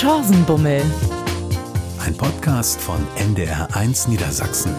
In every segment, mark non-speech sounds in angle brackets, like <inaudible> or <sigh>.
Chancenbummel. Ein Podcast von NDR1 Niedersachsen.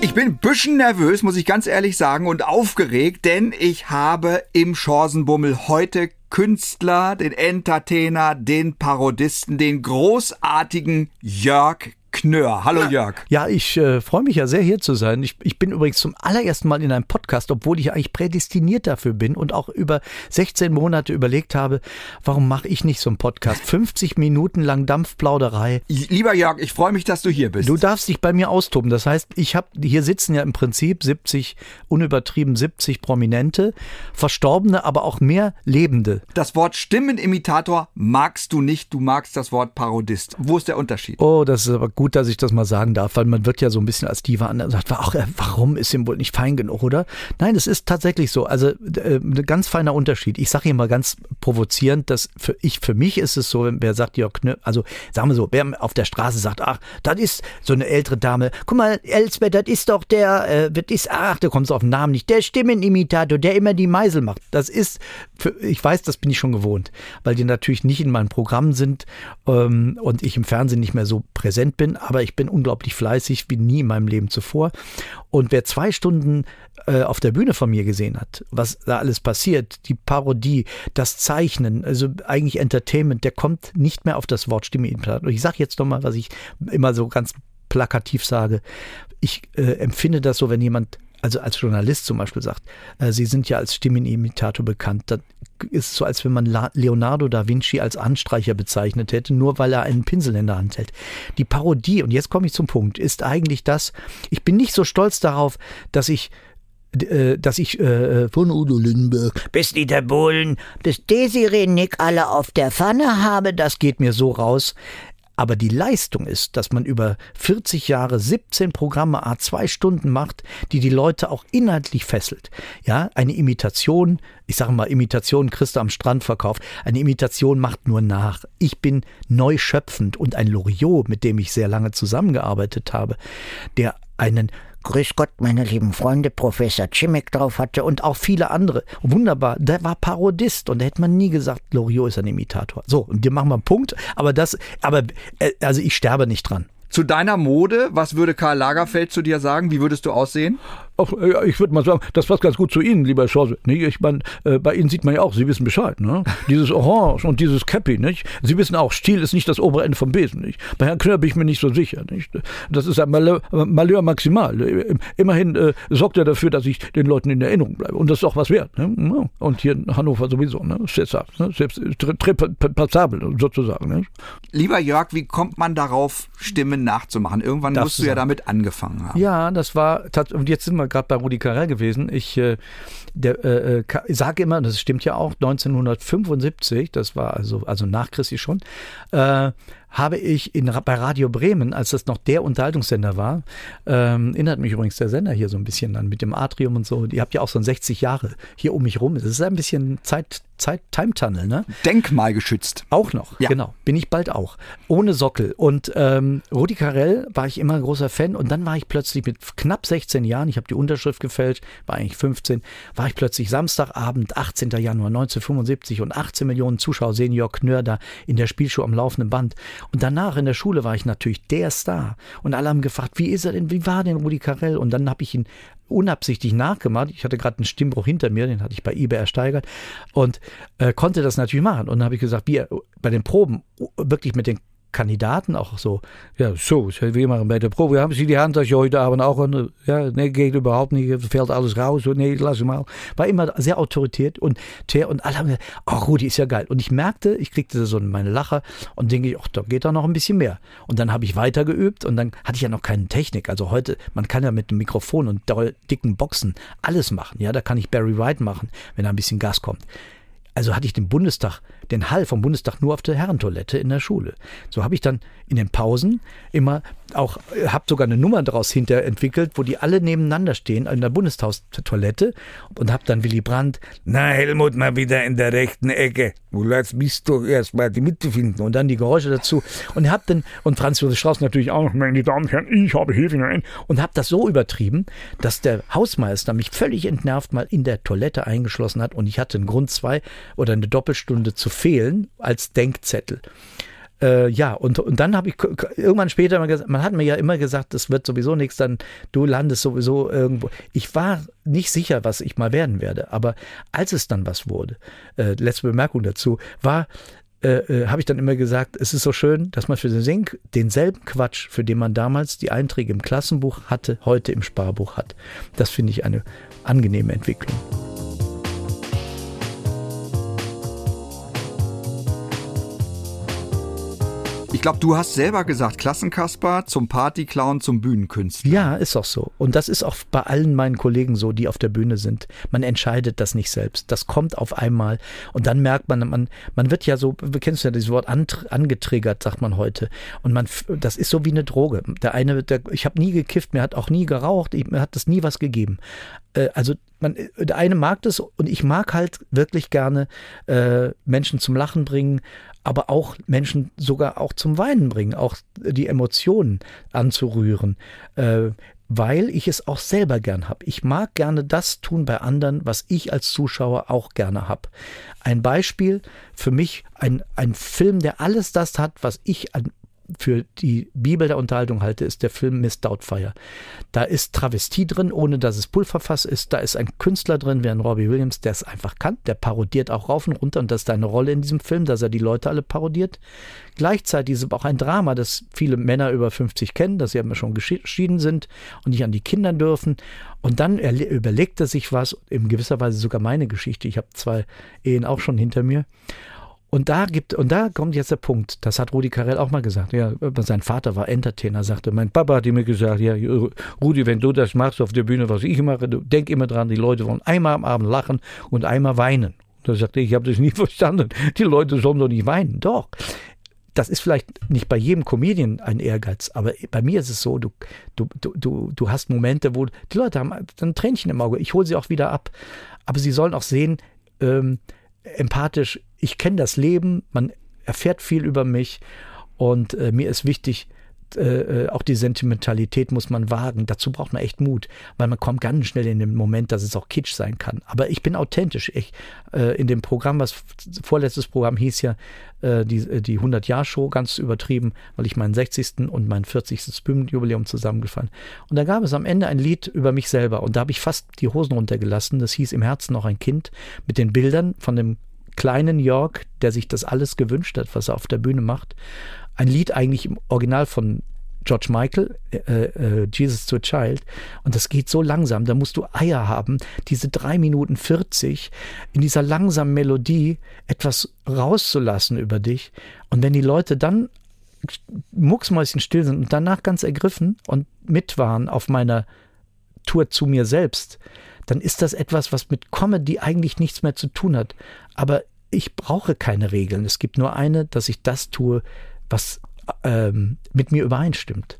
Ich bin ein bisschen nervös, muss ich ganz ehrlich sagen, und aufgeregt, denn ich habe im Chancenbummel heute Künstler, den Entertainer, den Parodisten, den großartigen Jörg Knör. Hallo Jörg. Ja, ich äh, freue mich ja sehr hier zu sein. Ich, ich bin übrigens zum allerersten Mal in einem Podcast, obwohl ich eigentlich prädestiniert dafür bin und auch über 16 Monate überlegt habe, warum mache ich nicht so einen Podcast? 50 Minuten lang Dampfplauderei. Lieber Jörg, ich freue mich, dass du hier bist. Du darfst dich bei mir austoben. Das heißt, ich habe hier sitzen ja im Prinzip 70 unübertrieben 70 Prominente, Verstorbene, aber auch mehr Lebende. Das Wort Stimmenimitator magst du nicht, du magst das Wort Parodist. Wo ist der Unterschied? Oh, das ist aber gut, dass ich das mal sagen darf, weil man wird ja so ein bisschen als Diva an sagt, ach, äh, warum ist ihm wohl nicht fein genug, oder? Nein, es ist tatsächlich so. Also äh, ein ganz feiner Unterschied. Ich sage hier mal ganz provozierend, dass für ich für mich ist es so, wer sagt Jörg Knö, also sagen wir so, wer auf der Straße sagt, ach, das ist so eine ältere Dame. Guck mal, Elsbeth, das ist doch der, äh, das ist, ach, da kommt es auf den Namen nicht, der Stimmenimitator, der immer die Meisel macht. Das ist, für, ich weiß, das bin ich schon gewohnt, weil die natürlich nicht in meinem Programm sind ähm, und ich im Fernsehen nicht mehr so präsent bin bin, aber ich bin unglaublich fleißig wie nie in meinem Leben zuvor. Und wer zwei Stunden äh, auf der Bühne von mir gesehen hat, was da alles passiert, die Parodie, das Zeichnen, also eigentlich Entertainment, der kommt nicht mehr auf das Wort Stimme. Ich sage jetzt nochmal, was ich immer so ganz plakativ sage. Ich äh, empfinde das so, wenn jemand also als Journalist zum Beispiel sagt, äh, Sie sind ja als Stimmenimitator bekannt, dann ist so, als wenn man Leonardo da Vinci als Anstreicher bezeichnet hätte, nur weil er einen Pinsel in der Hand hält. Die Parodie, und jetzt komme ich zum Punkt, ist eigentlich das, ich bin nicht so stolz darauf, dass ich äh, dass ich äh, von Udo Lindenberg bis Dieter Bohlen bis Desiree Nick alle auf der Pfanne habe, das geht mir so raus. Aber die Leistung ist, dass man über 40 Jahre 17 Programme a zwei Stunden macht, die die Leute auch inhaltlich fesselt. Ja, eine Imitation, ich sage mal Imitation Christa am Strand verkauft. Eine Imitation macht nur nach. Ich bin neu schöpfend und ein Loriot, mit dem ich sehr lange zusammengearbeitet habe, der einen Grüß Gott, meine lieben Freunde, Professor Chimek drauf hatte und auch viele andere. Wunderbar, der war Parodist und da hätte man nie gesagt, Loriot ist ein Imitator. So, und wir machen mal einen Punkt, aber das, aber, äh, also ich sterbe nicht dran. Zu deiner Mode, was würde Karl Lagerfeld zu dir sagen? Wie würdest du aussehen? Ach, ich würde mal sagen, das passt ganz gut zu Ihnen, lieber Chance. Nee, ich meine, äh, bei Ihnen sieht man ja auch, Sie wissen Bescheid, ne? <laughs> Dieses Orange und dieses Cappy, nicht? Sie wissen auch, Stil ist nicht das obere Ende vom Besen, nicht? Bei Herrn Knör bin ich mir nicht so sicher, nicht? Das ist ein Malheur, Malheur maximal. Immerhin äh, sorgt er dafür, dass ich den Leuten in Erinnerung bleibe. Und das ist auch was wert, ne? Und hier in Hannover sowieso, ne? Selbst, ne? Selbst passabel sozusagen, ne? Lieber Jörg, wie kommt man darauf, Stimmen nachzumachen? Irgendwann das musst du ja damit angefangen haben. Ja, das war, und jetzt sind wir gerade bei Rudi Carell gewesen. Ich äh, äh, äh sage immer, das stimmt ja auch, 1975, das war also, also nach Christi schon, äh, habe ich in, bei Radio Bremen, als das noch der Unterhaltungssender war, ähm, erinnert mich übrigens der Sender hier so ein bisschen an mit dem Atrium und so. Ihr habt ja auch so 60 Jahre hier um mich rum. Das ist ein bisschen Zeit, Zeit Time Tunnel, ne? Denkmalgeschützt. Auch noch, ja. genau. Bin ich bald auch. Ohne Sockel. Und ähm, Rudi Carell war ich immer ein großer Fan und dann war ich plötzlich mit knapp 16 Jahren, ich habe die Unterschrift gefälscht, war eigentlich 15, war ich plötzlich Samstagabend, 18. Januar 1975 und 18 Millionen Zuschauer sehen Jörg Knör da in der Spielshow am laufenden Band. Und danach in der Schule war ich natürlich der Star. Und alle haben gefragt, wie ist er denn, wie war denn Rudi Carell? Und dann habe ich ihn unabsichtlich nachgemacht. Ich hatte gerade einen Stimmbruch hinter mir, den hatte ich bei eBay ersteigert und äh, konnte das natürlich machen. Und dann habe ich gesagt, wie bei den Proben wirklich mit den Kandidaten auch so, ja, so, wir machen bei der Probe, haben Sie die Handtasche heute Abend auch? Und, ja, nee, geht überhaupt nicht, fällt alles raus, so, nee, lass mal. War immer sehr autoritiert und der und alle haben gesagt, oh, Rudi ist ja geil. Und ich merkte, ich kriegte so meine Lache und denke, ach, da geht doch noch ein bisschen mehr. Und dann habe ich weiter geübt und dann hatte ich ja noch keine Technik. Also heute, man kann ja mit einem Mikrofon und dicken Boxen alles machen. Ja, da kann ich Barry White machen, wenn da ein bisschen Gas kommt. Also hatte ich den Bundestag, den Hall vom Bundestag nur auf der Herrentoilette in der Schule. So habe ich dann in den Pausen immer auch, äh, habe sogar eine Nummer daraus hinter entwickelt, wo die alle nebeneinander stehen in der Bundestagstoilette und habe dann Willy Brandt, na Helmut, mal wieder in der rechten Ecke. Wo läufst bist du erst mal die Mitte finden und dann die Geräusche dazu und hab dann und Franz Josef Strauß natürlich auch, meine Damen und Herren, ich habe Hilfe hinein und habe das so übertrieben, dass der Hausmeister mich völlig entnervt mal in der Toilette eingeschlossen hat und ich hatte einen Grund zwei oder eine Doppelstunde zu fehlen als Denkzettel. Äh, ja, und, und dann habe ich irgendwann später mal gesagt, man hat mir ja immer gesagt, das wird sowieso nichts, dann du landest sowieso irgendwo. Ich war nicht sicher, was ich mal werden werde, aber als es dann was wurde, äh, letzte Bemerkung dazu, war, äh, äh, habe ich dann immer gesagt, es ist so schön, dass man für den Sink denselben Quatsch, für den man damals die Einträge im Klassenbuch hatte, heute im Sparbuch hat. Das finde ich eine angenehme Entwicklung. Ich glaube, du hast selber gesagt, Klassenkasper zum Partyclown, zum Bühnenkünstler. Ja, ist auch so. Und das ist auch bei allen meinen Kollegen so, die auf der Bühne sind. Man entscheidet das nicht selbst. Das kommt auf einmal. Und dann merkt man, man, man wird ja so, du kennst ja dieses Wort angetriggert, sagt man heute. Und man, das ist so wie eine Droge. Der eine, der, ich habe nie gekifft, mir hat auch nie geraucht, mir hat das nie was gegeben. Äh, also man, der eine mag das und ich mag halt wirklich gerne äh, Menschen zum Lachen bringen, aber auch Menschen sogar auch zum Weinen bringen, auch die Emotionen anzurühren, äh, weil ich es auch selber gern habe. Ich mag gerne das tun bei anderen, was ich als Zuschauer auch gerne habe. Ein Beispiel für mich, ein, ein Film, der alles das hat, was ich an für die Bibel der Unterhaltung halte, ist der Film Miss Doubtfire. Da ist Travestie drin, ohne dass es Pulverfass ist. Da ist ein Künstler drin, wie ein Robbie Williams, der es einfach kann. Der parodiert auch rauf und runter und das ist eine Rolle in diesem Film, dass er die Leute alle parodiert. Gleichzeitig ist es auch ein Drama, das viele Männer über 50 kennen, dass sie aber schon geschieden sind und nicht an die Kinder dürfen. Und dann überlegt er sich was, in gewisser Weise sogar meine Geschichte. Ich habe zwei Ehen auch schon hinter mir. Und da gibt, und da kommt jetzt der Punkt, das hat Rudi Carell auch mal gesagt. Ja, sein Vater war Entertainer, sagte, mein Papa hat mir gesagt, ja, Rudi, wenn du das machst auf der Bühne, was ich mache, du denk immer dran, die Leute wollen einmal am Abend lachen und einmal weinen. Da sagte ich, ich habe das nie <laughs> verstanden. Die Leute sollen doch nicht weinen. Doch. Das ist vielleicht nicht bei jedem Comedian ein Ehrgeiz, aber bei mir ist es so, du, du, du, du hast Momente, wo die Leute haben ein Tränchen im Auge. Ich hole sie auch wieder ab. Aber sie sollen auch sehen, ähm, empathisch, ich kenne das Leben, man erfährt viel über mich und äh, mir ist wichtig, äh, äh, auch die Sentimentalität muss man wagen. Dazu braucht man echt Mut, weil man kommt ganz schnell in den Moment, dass es auch Kitsch sein kann. Aber ich bin authentisch. Ich, äh, in dem Programm, was vorletztes Programm hieß ja äh, die, äh, die 100-Jahr-Show, ganz übertrieben, weil ich meinen 60. und mein 40. Bühnenjubiläum zusammengefallen. Und da gab es am Ende ein Lied über mich selber und da habe ich fast die Hosen runtergelassen. Das hieß Im Herzen noch ein Kind mit den Bildern von dem kleinen York, der sich das alles gewünscht hat, was er auf der Bühne macht ein Lied eigentlich im Original von George Michael, äh, äh, Jesus to a Child. Und das geht so langsam, da musst du Eier haben, diese drei Minuten 40 in dieser langsamen Melodie etwas rauszulassen über dich. Und wenn die Leute dann mucksmäuschen still sind und danach ganz ergriffen und mit waren auf meiner Tour zu mir selbst, dann ist das etwas, was mit Comedy eigentlich nichts mehr zu tun hat. Aber ich brauche keine Regeln. Es gibt nur eine, dass ich das tue, was ähm, mit mir übereinstimmt.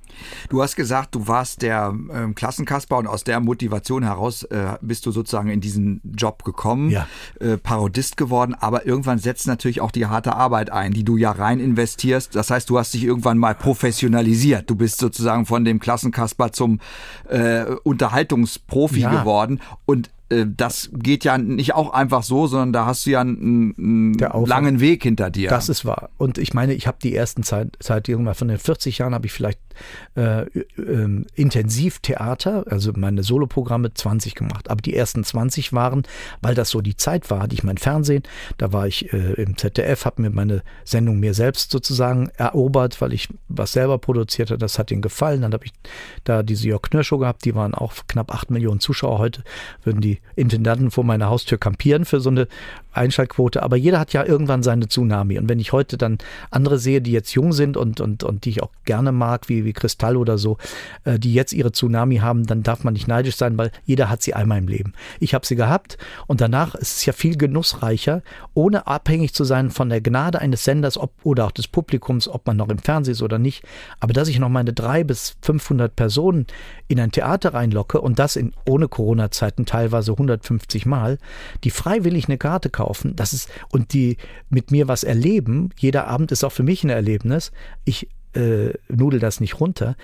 Du hast gesagt, du warst der ähm, Klassenkasper und aus der Motivation heraus äh, bist du sozusagen in diesen Job gekommen, ja. äh, Parodist geworden, aber irgendwann setzt natürlich auch die harte Arbeit ein, die du ja rein investierst. Das heißt, du hast dich irgendwann mal professionalisiert. Du bist sozusagen von dem Klassenkasper zum äh, Unterhaltungsprofi ja. geworden und das geht ja nicht auch einfach so, sondern da hast du ja einen, einen langen Weg hinter dir. Das ist wahr. Und ich meine, ich habe die ersten Zeit, Zeit irgendwann von den 40 Jahren habe ich vielleicht äh, äh, intensiv Theater, also meine Soloprogramme 20 gemacht. Aber die ersten 20 waren, weil das so die Zeit war, hatte ich mein Fernsehen, da war ich äh, im ZDF, habe mir meine Sendung mir selbst sozusagen erobert, weil ich was selber produziert habe. Das hat ihnen gefallen. Dann habe ich da diese Jörg Knör Show gehabt, die waren auch knapp 8 Millionen Zuschauer. Heute würden die Intendanten vor meiner Haustür kampieren für so eine Einschaltquote. Aber jeder hat ja irgendwann seine Tsunami. Und wenn ich heute dann andere sehe, die jetzt jung sind und, und, und die ich auch gerne mag, wie, wie Kristall oder so, äh, die jetzt ihre Tsunami haben, dann darf man nicht neidisch sein, weil jeder hat sie einmal im Leben. Ich habe sie gehabt und danach ist es ja viel genussreicher, ohne abhängig zu sein von der Gnade eines Senders ob, oder auch des Publikums, ob man noch im Fernsehen ist oder nicht. Aber dass ich noch meine drei bis 500 Personen in ein Theater reinlocke und das in ohne Corona-Zeiten teilweise 150 Mal, die freiwillig eine Karte kaufen, das ist und die mit mir was erleben. Jeder Abend ist auch für mich ein Erlebnis. Ich äh, nudel das nicht runter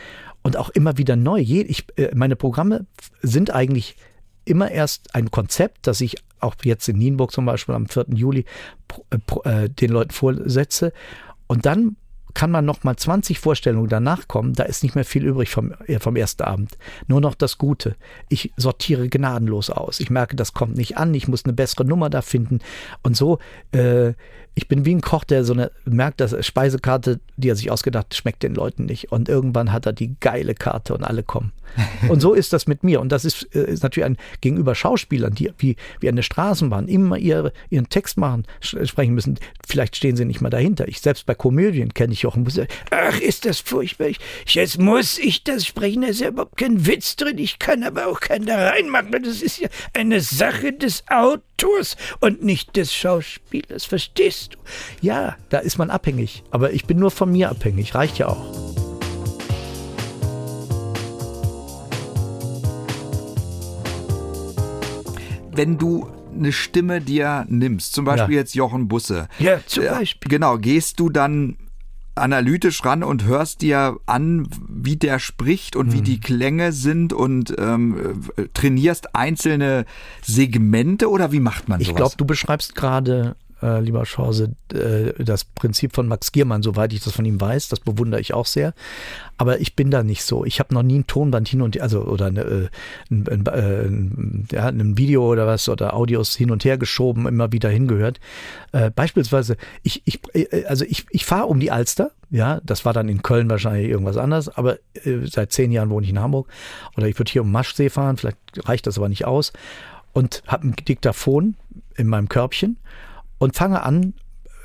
und auch immer wieder neu. Ich, äh, meine Programme sind eigentlich immer erst ein Konzept, das ich auch jetzt in Nienburg zum Beispiel am 4. Juli äh, äh, den Leuten vorsetze. Und dann kann man noch mal 20 Vorstellungen danach kommen, da ist nicht mehr viel übrig vom, äh, vom ersten Abend. Nur noch das Gute. Ich sortiere gnadenlos aus. Ich merke, das kommt nicht an. Ich muss eine bessere Nummer da finden. Und so, äh, ich bin wie ein Koch, der so eine, merkt, dass Speisekarte, die er sich ausgedacht hat, schmeckt den Leuten nicht. Und irgendwann hat er die geile Karte und alle kommen. <laughs> Und so ist das mit mir. Und das ist, äh, ist natürlich ein gegenüber Schauspielern, die wie, wie eine Straßenbahn immer ihre, ihren Text machen, sprechen müssen. Vielleicht stehen sie nicht mal dahinter. Ich selbst bei Komödien kenne ich auch. Muss, ach, ist das furchtbar. Ich, jetzt muss ich das sprechen. Da ist ja überhaupt kein Witz drin. Ich kann aber auch keinen da reinmachen. Das ist ja eine Sache des Autors und nicht des Schauspielers. Verstehst du? Ja, da ist man abhängig. Aber ich bin nur von mir abhängig. Reicht ja auch. Wenn du eine Stimme dir nimmst, zum Beispiel Ja. jetzt Jochen Busse. Ja, zum äh, Beispiel. Genau, gehst du dann analytisch ran und hörst dir an, wie der spricht und wie Mhm. die Klänge sind und ähm, äh, trainierst einzelne Segmente oder wie macht man Ich sowas? glaube, du beschreibst gerade, äh, lieber Chance, äh, das Prinzip von Max Giermann, soweit ich das von ihm weiß. Das bewundere ich auch sehr. Aber ich bin da nicht so. Ich habe noch nie ein Tonband hin und also oder eine, äh, ein, äh, ein, ja, ein Video oder was oder Audios hin und her geschoben, immer wieder hingehört. Äh, beispielsweise, ich, ich, äh, also ich, ich fahre um die Alster. Ja, das war dann in Köln wahrscheinlich irgendwas anderes, aber seit zehn Jahren wohne ich in Hamburg. Oder ich würde hier um Maschsee fahren, vielleicht reicht das aber nicht aus. Und habe ein Diktaphon in meinem Körbchen und fange an,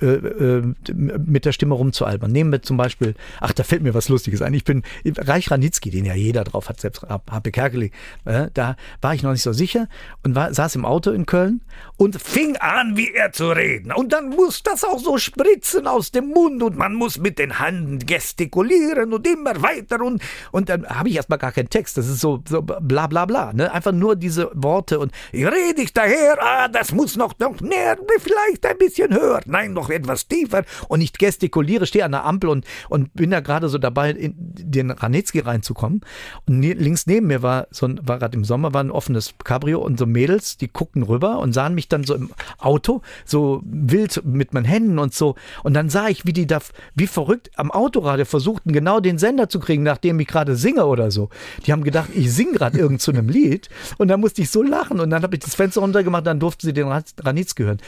äh, äh, mit der Stimme rumzualbern. Nehmen wir zum Beispiel, ach, da fällt mir was Lustiges ein. Ich bin Reich Ranitzky, den ja jeder drauf hat, selbst Happe Kerkeli. Äh, da war ich noch nicht so sicher und war, saß im Auto in Köln und fing an, wie er zu reden. Und dann muss das auch so spritzen aus dem Mund und man muss mit den Händen gestikulieren und immer weiter und, und dann habe ich erstmal gar keinen Text. Das ist so, so bla bla bla. Ne? Einfach nur diese Worte und ich rede ich daher, ah, das muss noch, noch näher, vielleicht ein bisschen höher, nein, noch etwas tiefer und ich gestikuliere, stehe an der Ampel und, und bin da gerade so dabei, in den Ranitzky reinzukommen und ne, links neben mir war so ein, war gerade im Sommer, war ein offenes Cabrio und so Mädels, die guckten rüber und sahen mich dann so im Auto, so wild mit meinen Händen und so und dann sah ich, wie die da, wie verrückt am Autoradio versuchten, genau den Sender zu kriegen, nachdem ich gerade singe oder so. Die haben gedacht, ich singe gerade irgend zu einem Lied und dann musste ich so lachen und dann habe ich das Fenster runtergemacht, dann durften sie den Ranitzky hören.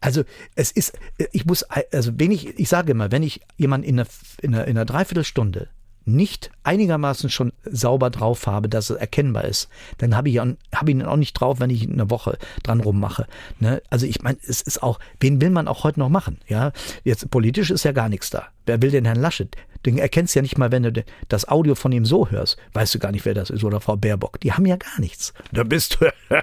Also es ist, ich muss, also wenn ich, ich sage immer, wenn ich jemanden in einer, in einer, in einer Dreiviertelstunde nicht einigermaßen schon sauber drauf habe, dass es erkennbar ist, dann habe ich, habe ich ihn auch nicht drauf, wenn ich eine Woche dran rummache. Ne? Also ich meine, es ist auch, wen will man auch heute noch machen? Ja, jetzt politisch ist ja gar nichts da. Wer will den Herrn Laschet? Den erkennst du ja nicht mal, wenn du das Audio von ihm so hörst. Weißt du gar nicht, wer das ist oder Frau Baerbock. Die haben ja gar nichts. Da bist du, <laughs>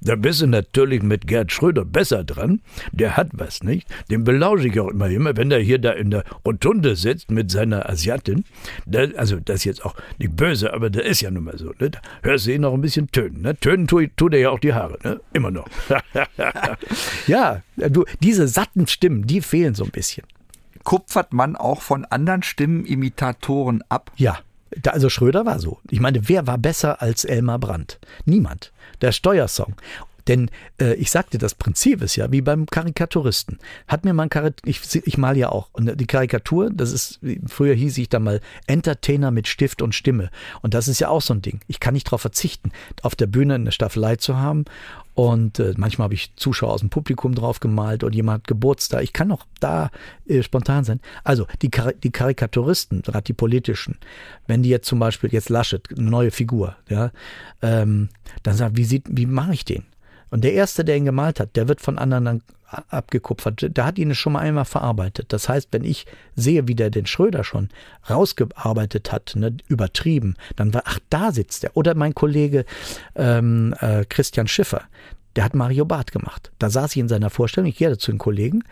da bist du natürlich mit Gerd Schröder besser dran. Der hat was, nicht? Den belausche ich auch immer, immer, wenn er hier da in der Rotunde sitzt mit seiner Asiatin. Da, also das ist jetzt auch nicht böse, aber das ist ja nun mal so. Ne? Da hörst du ihn noch ein bisschen tönen. Ne? Tönen tut, tut er ja auch die Haare, ne? immer noch. <laughs> ja, du, diese satten Stimmen, die fehlen so ein bisschen. Kupfert man auch von anderen Stimmenimitatoren ab? Ja, da, also Schröder war so. Ich meine, wer war besser als Elmar Brandt? Niemand. Der Steuersong. Denn äh, ich sagte, das Prinzip ist ja wie beim Karikaturisten. Hat mir mal ein Karik ich, ich mal ja auch. Und die Karikatur, das ist, früher hieß ich da mal Entertainer mit Stift und Stimme. Und das ist ja auch so ein Ding. Ich kann nicht darauf verzichten, auf der Bühne eine Staffelei zu haben. Und äh, manchmal habe ich Zuschauer aus dem Publikum drauf gemalt oder jemand hat Geburtstag. Ich kann auch da äh, spontan sein. Also die, Kar die Karikaturisten, gerade die politischen, wenn die jetzt zum Beispiel jetzt Laschet, eine neue Figur, ja, ähm, dann sagt, wie sieht, wie mache ich den? Und der erste, der ihn gemalt hat, der wird von anderen dann abgekupfert. Der hat ihn schon mal einmal verarbeitet. Das heißt, wenn ich sehe, wie der den Schröder schon rausgearbeitet hat, ne, übertrieben, dann war, ach, da sitzt er. Oder mein Kollege ähm, äh, Christian Schiffer, der hat Mario Barth gemacht. Da saß ich in seiner Vorstellung, ich gehe zu den Kollegen,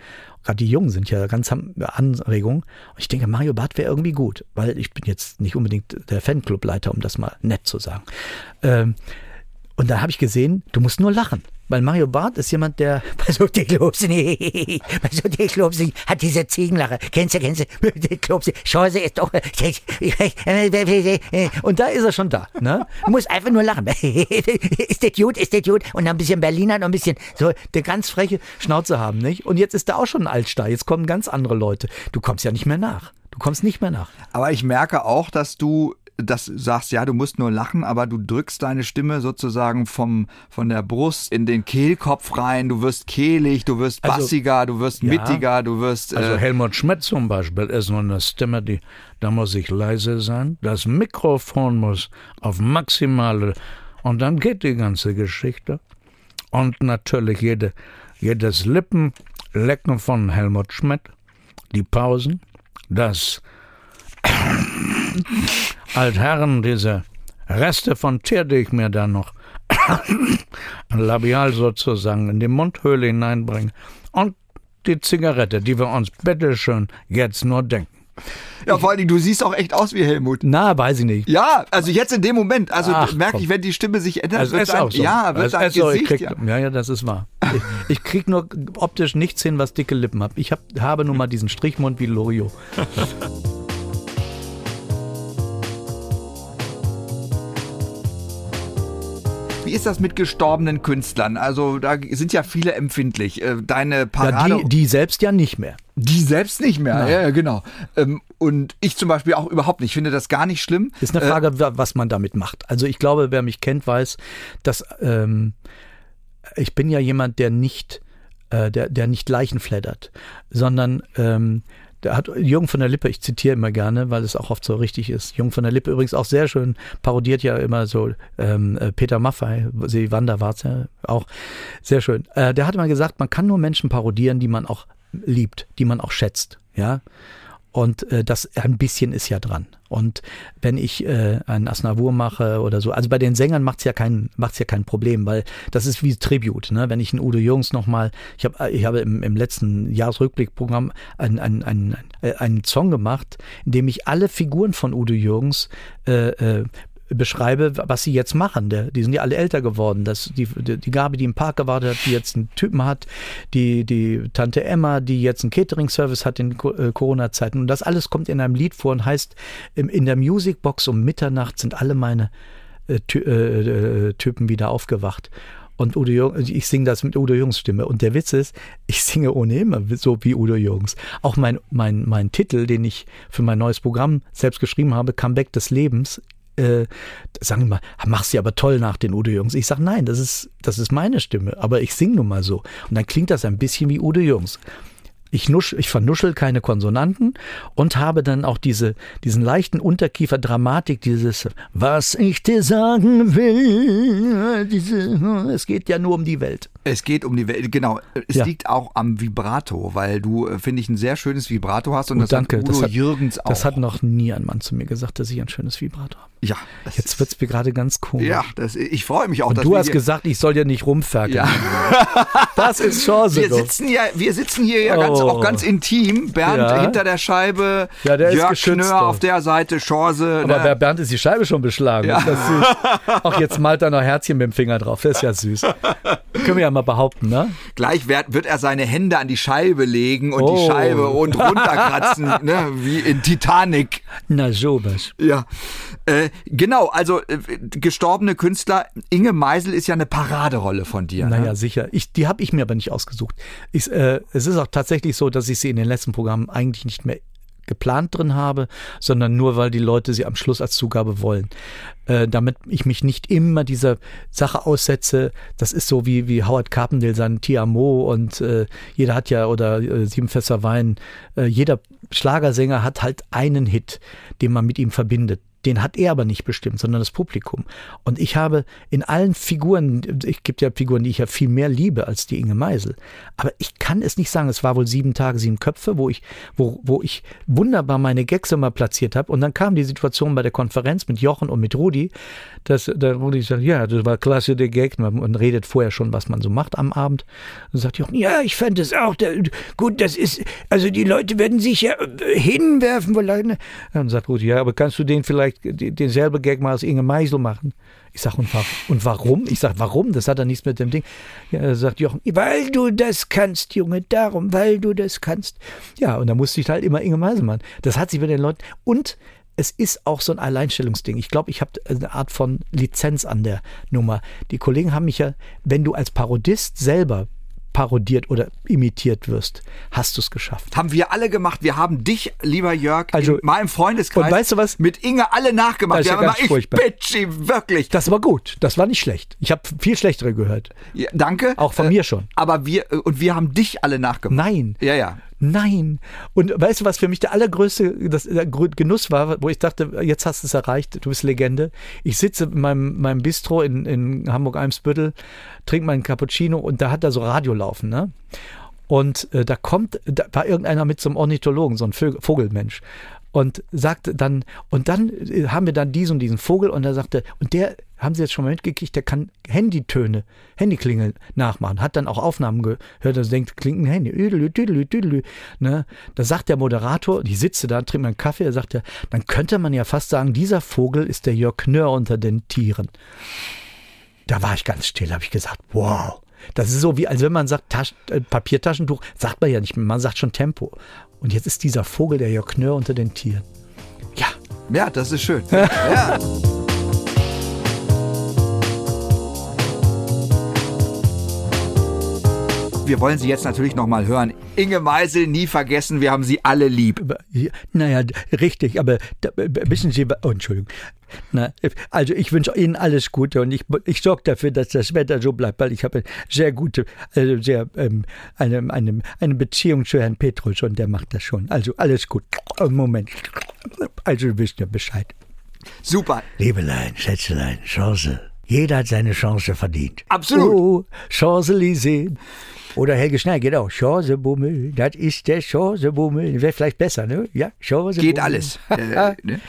gerade die Jungen sind ja ganz Anregungen. Und ich denke, Mario Barth wäre irgendwie gut, weil ich bin jetzt nicht unbedingt der Fanclubleiter, um das mal nett zu sagen. Ähm, und da habe ich gesehen, du musst nur lachen. Weil Mario Barth ist jemand, der. Glaubst du nicht. Pass auf, der glaubst du nicht. Hat diese Ziegenlache. Kennst du, kennst du? Glaubst du. Chance ist doch. <laughs> Und da ist er schon da. Ne? Du musst einfach nur lachen. <laughs> ist das gut? Ist das gut? Und dann ein bisschen Berliner und ein bisschen. So, der ganz freche Schnauze haben, nicht? Und jetzt ist da auch schon ein Altstar. Jetzt kommen ganz andere Leute. Du kommst ja nicht mehr nach. Du kommst nicht mehr nach. Aber ich merke auch, dass du das sagst, ja, du musst nur lachen, aber du drückst deine Stimme sozusagen vom, von der Brust in den Kehlkopf rein. Du wirst kehlig, du wirst Also, bassiger, du wirst ja. mittiger, du wirst. Also äh, Helmut Schmidt zum Beispiel ist nur eine Stimme, die, da muss ich leise sein. Das Mikrofon muss auf maximale und dann geht die ganze Geschichte. Und natürlich jede, jedes Lippenlecken von Helmut Schmidt, die Pausen, das <laughs> Altherren, diese Reste von Tier, die ich mir dann noch <coughs> labial sozusagen in die Mundhöhle hineinbringe und die Zigarette, die wir uns bitteschön jetzt nur denken. ja, vor allen Dingen, du siehst auch echt aus wie Helmut. Na, weiß ich nicht. Ja, also jetzt in dem Moment, also Ach, merke komm. ich, wenn die Stimme sich ändert, Es wird dein, auch so. ja, wird es dein ist so, ich Gesicht, krieg, ja. ja. ja, das ist wahr. Ich, ich krieg nur optisch nichts hin, was dicke Lippen hat. Ich hab, habe nun mal diesen Strichmund wie Loriot. <laughs> Wie ist das mit gestorbenen Künstlern? Also da sind ja viele empfindlich. Äh, Deine Ja, Parade... die, die selbst ja nicht mehr. Die selbst nicht mehr, Nein. ja, ja, genau. Ähm, und ich zum Beispiel auch überhaupt nicht. Ich finde das gar nicht schlimm. Ist eine Äh, Frage, wa- was man damit macht. Also ich glaube, wer mich kennt, weiß, dass ähm, ich bin ja jemand, der nicht, äh, der, der nicht Leichen flattert, sondern ähm, der hat Jürgen von der Lippe, ich zitiere immer gerne, weil es auch oft so richtig ist. Jürgen von der Lippe übrigens auch sehr schön parodiert ja immer so ähm, äh, Peter Maffei, sie Wander war's ja auch sehr schön. Äh, der hat mal gesagt, man kann nur Menschen parodieren, die man auch liebt, die man auch schätzt, ja. Und äh, das ein bisschen ist ja dran. Und wenn ich äh, einen Asnavour mache oder so, also bei den Sängern macht's ja kein macht's ja kein Problem, weil das ist wie Tribute. Ne? Wenn ich einen Udo Jürgens nochmal, ich habe ich habe im, im letzten Jahresrückblickprogramm einen, einen, einen, äh, einen Song gemacht, in dem ich alle Figuren von Udo Jürgens äh, äh, beschreibe, was sie jetzt machen. Die sind ja alle älter geworden. Das, die, die Gabi, die im Park gewartet hat, die jetzt einen Typen hat, die, die Tante Emma, die jetzt einen Catering-Service hat in äh, Corona-Zeiten. Und das alles kommt in einem Lied vor und heißt, in der Musicbox um Mitternacht sind alle meine äh, Ty äh, äh, Typen wieder aufgewacht. Und Udo Jürgens, ich singe das mit Udo Jürgens Stimme. Und der Witz ist, ich singe ohnehin immer so wie Udo Jürgens. Auch mein, mein, mein Titel, den ich für mein neues Programm selbst geschrieben habe, Comeback des Lebens, äh, sagen mal, machst du aber toll nach den Udo Jürgens. Ich sage, nein, das ist, das ist meine Stimme, aber ich singe nun mal so. Und dann klingt das ein bisschen wie Udo Jürgens. Ich, nusch, ich vernuschel keine Konsonanten und habe dann auch diese, diesen leichten Unterkiefer-Dramatik, dieses, was ich dir sagen will, diese, es geht ja nur um die Welt. Es geht um die Welt, genau. Es Ja. liegt auch am Vibrato, weil du, äh, finde ich, ein sehr schönes Vibrato hast und Oh, das danke. hat Udo das hat, Jürgens auch. Das hat noch nie ein Mann zu mir gesagt, dass ich ein schönes Vibrato habe. ja, Jetzt wird's mir gerade ganz komisch. Ja, das, ich freue mich auch, Und dass du hast gesagt, ich soll ja nicht rumferkeln. Ja. Das ist Chance. Wir sitzen ja, wir sitzen hier ja ganz, Oh. auch ganz intim. Bernd Ja. hinter der Scheibe, Ja, der ist Jörg geschützt Schnör doch. auf der Seite, Chance. Aber ne? Bernd ist die Scheibe schon beschlagen. Ja. Ist das süß? Auch jetzt malt er noch Herzchen mit dem Finger drauf. Das ist ja süß. Können wir ja mal behaupten, ne? Gleich wird, wird er seine Hände an die Scheibe legen und die Oh. Scheibe und runterkratzen, <laughs> ne? wie in Titanic. Na, sowas. Ja, äh, genau. Also äh, gestorbene Künstler. Inge Meisel ist ja eine Paraderolle von dir. Naja, Ne? sicher. Ich, die habe ich mir aber nicht ausgesucht. Ich, äh, es ist auch tatsächlich so, dass ich sie in den letzten Programmen eigentlich nicht mehr geplant drin habe, sondern nur, weil die Leute sie am Schluss als Zugabe wollen. Äh, damit ich mich nicht immer dieser Sache aussetze. Das ist so wie, wie Howard Carpendale sein Tiamo und äh, jeder hat ja, oder äh, Sieben Fässer Wein, äh, jeder Schlagersänger hat halt einen Hit, den man mit ihm verbindet. Den hat er aber nicht bestimmt, sondern das Publikum. Und ich habe in allen Figuren, ich gibt ja Figuren, die ich ja viel mehr liebe als die Inge Meisel. Aber ich kann es nicht sagen. Es war wohl sieben Tage, sieben Köpfe, wo ich, wo, wo ich wunderbar meine Gags immer platziert habe. Und dann kam die Situation bei der Konferenz mit Jochen und mit Rudi, dass da ich sagen, ja, das war klasse der Gag. Man, redet vorher schon, was man so macht am Abend. Und sagt Jochen, ja, ich fand es auch. Der, gut, das ist, also die Leute werden sich ja äh, hinwerfen. Weil, dann sagt Rudi, ja, aber kannst du den vielleicht die- denselbe Gag mal als Inge Meisel machen? Ich sag, und, und warum? Ich sag, warum? Das hat ja nichts mit dem Ding. Ja, er sagt Jochen, weil du das kannst, Junge, darum, weil du das kannst. Ja, und da musste ich halt immer Inge Meisel machen. Das hat sich bei den Leuten. Und es ist auch so ein Alleinstellungsding. Ich glaube, ich habe eine Art von Lizenz an der Nummer. Die Kollegen haben mich ja, wenn du als Parodist selber parodiert oder imitiert wirst, hast du es geschafft. Haben wir alle gemacht. Wir haben dich, lieber Jörg, Also- in meinem Freundeskreis Und weißt du was? mit Inge alle nachgemacht. Das ist wir ja haben ganz immer, ich furchtbar. bitchy, wirklich. Das war gut. Das war nicht schlecht. Ich habe viel schlechtere gehört. Ja, danke. Auch von Äh, mir schon. Aber wir, äh, und wir haben dich alle nachgemacht. Nein. Ja, ja. Nein. Und weißt du, was für mich der allergrößte das, der Genuss war, wo ich dachte, jetzt hast du es erreicht, du bist Legende. Ich sitze in meinem, meinem Bistro in, in Hamburg-Eimsbüttel, trinke meinen Cappuccino und da hat er so Radio laufen, ne? Und äh, da kommt, da war irgendeiner mit so einem Ornithologen, so ein Vögel, Vogelmensch. Und sagte dann, und dann äh, haben wir dann diesen und diesen Vogel und er sagte, und der, haben Sie jetzt schon mal mitgekriegt, der kann Handytöne, Handyklingeln nachmachen, hat dann auch Aufnahmen gehört, also denkt, klingt ein Handy, üdelü, tüdelü, tüdelü, ne? Da sagt der Moderator, die sitze da, trinkt einen Kaffee, er sagt, dann könnte man ja fast sagen, dieser Vogel ist der Jörg Knör unter den Tieren. Da war ich ganz still, habe ich gesagt, wow. Das ist so wie, als wenn man sagt Tasch, äh, Papiertaschentuch, sagt man ja nicht mehr, man sagt schon Tempo. Und jetzt ist dieser Vogel der Jörg Knör unter den Tieren. Ja, Ja, das ist schön. <laughs> ja. Wir wollen sie jetzt natürlich noch mal hören. Inge Meisel, nie vergessen, wir haben sie alle lieb. naja, richtig, aber wissen Sie, oh, Entschuldigung. Na, also ich wünsche Ihnen alles Gute und ich, ich sorge dafür, dass das Wetter so bleibt, weil ich habe eine sehr gute, also sehr, ähm, eine, eine, eine Beziehung zu Herrn Petrus und der macht das schon. Also alles gut. Oh, Moment. Also ihr wisst ja Bescheid. Super. Liebelein, Schätzelein, Chance. Jeder hat seine Chance verdient. Absolut. Oh, Champs-Élysées. Oder Helge Schnell, genau. Chancebummel, das ist der Chancebummel. Wäre vielleicht besser, ne? Ja, Chancebummel. Geht alles. <laughs> äh, ne?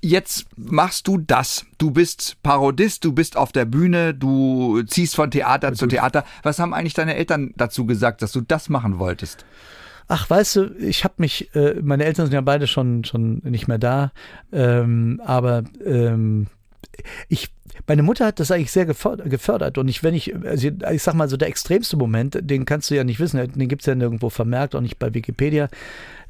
Jetzt machst du das. Du bist Parodist, du bist auf der Bühne, du ziehst von Theater zu Theater. Was haben eigentlich deine Eltern dazu gesagt, dass du das machen wolltest? Ach, weißt du, ich habe mich, äh, meine Eltern sind ja beide schon, schon nicht mehr da, ähm, aber ähm, ich, meine Mutter hat das eigentlich sehr gefördert, und ich, wenn ich, also ich sag mal so, der extremste Moment, den kannst du ja nicht wissen, den gibt's ja nirgendwo vermerkt, auch nicht bei Wikipedia,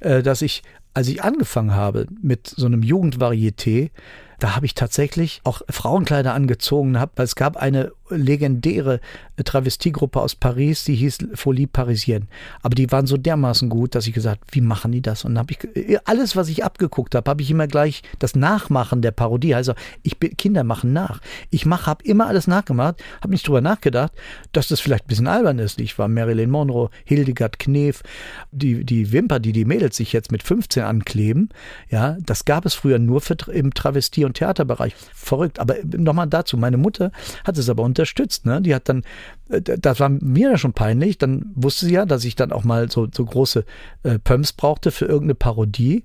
äh, dass ich, als ich angefangen habe mit so einem Jugendvarieté, da habe ich tatsächlich auch Frauenkleider angezogen, hab, weil es gab eine legendäre Travestiegruppe aus Paris, die hieß Folie Parisienne. Aber die waren so dermaßen gut, dass ich gesagt, wie machen die das? Und habe ich alles, was ich abgeguckt habe, habe ich immer gleich das Nachmachen der Parodie. Also ich Kinder machen nach. Ich mache, habe immer alles nachgemacht, habe nicht drüber nachgedacht, dass das vielleicht ein bisschen albern ist. Ich war Marilyn Monroe, Hildegard Knef, die die Wimper, die die Mädels sich jetzt mit 15 ankleben, ja, das gab es früher nur für, im Travestie- und Theaterbereich. Verrückt. Aber nochmal dazu, meine Mutter hat es aber unterstützt. Ne? Die hat dann, äh, das war mir ja schon peinlich, dann wusste sie ja, dass ich dann auch mal so, so große äh, Pumps brauchte für irgendeine Parodie.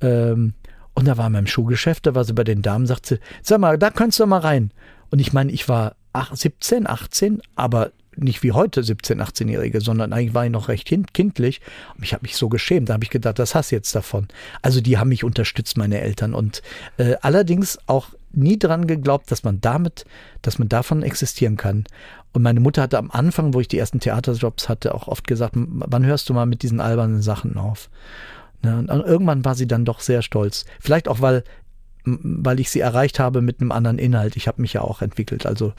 Ähm, und da war in meinem Schuhgeschäft, da war sie bei den Damen, sagt sie, sag mal, da könntest du mal rein. Und ich meine, ich war ach, 17, 18, aber nicht wie heute 17, 18-Jährige, sondern eigentlich war ich noch recht kind- kindlich. Und ich habe mich so geschämt. Da habe ich gedacht, das hast du jetzt davon. Also die haben mich unterstützt, meine Eltern. Und äh, allerdings auch nie dran geglaubt, dass man damit, dass man davon existieren kann. Und meine Mutter hatte am Anfang, wo ich die ersten Theaterjobs hatte, auch oft gesagt, "M- wann hörst du mal mit diesen albernen Sachen auf? Ne, und irgendwann war sie dann doch sehr stolz. Vielleicht auch, weil, weil ich sie erreicht habe mit einem anderen Inhalt. Ich habe mich ja auch entwickelt. Also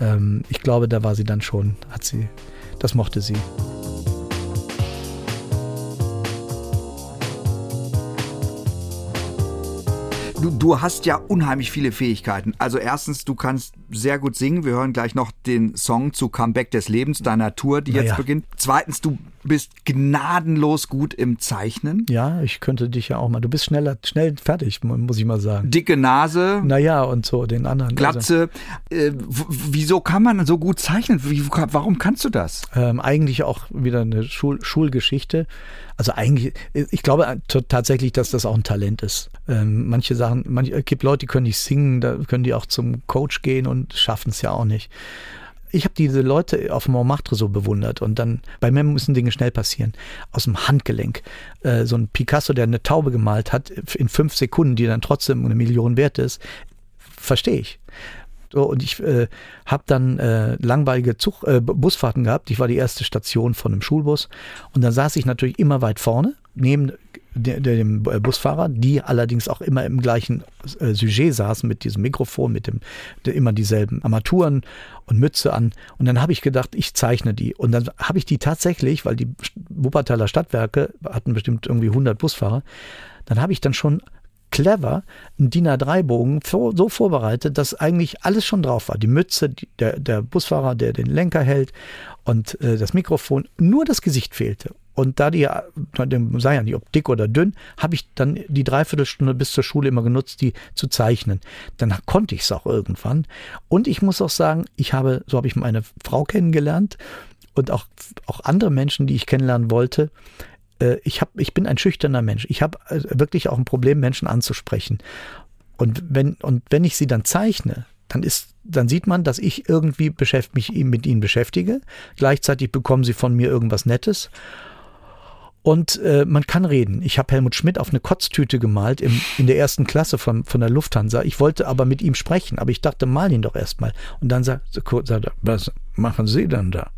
ähm, ich glaube, da war sie dann schon, hat sie, das mochte sie. Du, du hast ja unheimlich viele Fähigkeiten. Also erstens, du kannst sehr gut singen. Wir hören gleich noch den Song zu Comeback des Lebens, deiner Tour, die Na jetzt beginnt. Zweitens, du bist gnadenlos gut im Zeichnen. Ja, ich könnte dich ja auch mal. Du bist schneller, schnell fertig, mu- muss ich mal sagen. Dicke Nase, Naja, und so den anderen. Also, Glatze. Äh, w- wieso kann man so gut zeichnen? Wie, warum kannst du das? ähm, eigentlich auch wieder eine Schul Schulgeschichte. Also eigentlich, ich glaube äh, tatsächlich, dass das auch ein Talent ist. Ähm, manche Sachen, manche, es gibt Leute, die können nicht singen, da können die auch zum Coach gehen und schaffen es ja auch nicht. Ich habe diese Leute auf Montmartre so bewundert und dann, bei mir müssen Dinge schnell passieren. Aus dem Handgelenk. Äh, so ein Picasso, der eine Taube gemalt hat, in fünf Sekunden, die dann trotzdem eine Million wert ist, verstehe ich. So, und ich äh, habe dann äh, langweilige Zug, äh, Busfahrten gehabt. Ich war die erste Station von einem Schulbus. Und dann saß ich natürlich immer weit vorne, neben dem Busfahrer, die allerdings auch immer im gleichen äh, Sujet saßen mit diesem Mikrofon, mit dem immer dieselben Armaturen und Mütze an. Und dann habe ich gedacht, ich zeichne die. Und dann habe ich die tatsächlich, weil die Wuppertaler Stadtwerke hatten bestimmt irgendwie 100 Busfahrer, dann habe ich dann schon clever einen DIN A3-Bogen so vorbereitet, dass eigentlich alles schon drauf war. Die Mütze, die, der, der Busfahrer, der den Lenker hält und äh, das Mikrofon, nur das Gesicht fehlte. Und da die, sei ja nicht, ob dick oder dünn, habe ich dann die Dreiviertelstunde bis zur Schule immer genutzt, die zu zeichnen. Dann konnte ich es auch irgendwann. Und ich muss auch sagen, ich habe, so habe ich meine Frau kennengelernt und auch, auch andere Menschen, die ich kennenlernen wollte. Äh, ich, hab, ich bin ein schüchterner Mensch. Ich habe äh, wirklich auch ein Problem, Menschen anzusprechen. Und wenn, und wenn ich sie dann zeichne, dann ist, dann sieht man, dass ich irgendwie mich mit ihnen beschäftige. Gleichzeitig bekommen sie von mir irgendwas Nettes. Und äh, man kann reden. Ich habe Helmut Schmidt auf eine Kotztüte gemalt im, in der ersten Klasse von, von der Lufthansa. Ich wollte aber mit ihm sprechen, aber ich dachte, mal ihn doch erstmal. Und dann sagt, sagt er, was machen Sie denn da?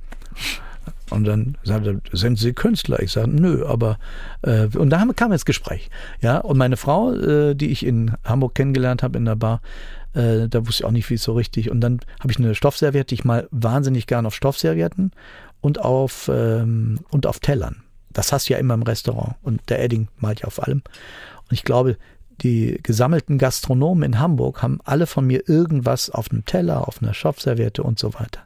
Und dann sagt er, sind Sie Künstler? Ich sage, nö, aber äh, und da haben, kam jetzt Gespräch. Ja, und meine Frau, äh, die ich in Hamburg kennengelernt habe in der Bar, äh, da wusste ich auch nicht, wie es so richtig. Und dann habe ich eine Stoffserviette, ich mal wahnsinnig gern auf Stoffservietten und auf ähm, und auf Tellern. Das hast du ja immer im Restaurant. Und der Edding malt ja auf allem. Und ich glaube, die gesammelten Gastronomen in Hamburg haben alle von mir irgendwas auf einem Teller, auf einer Schopfserviette und so weiter.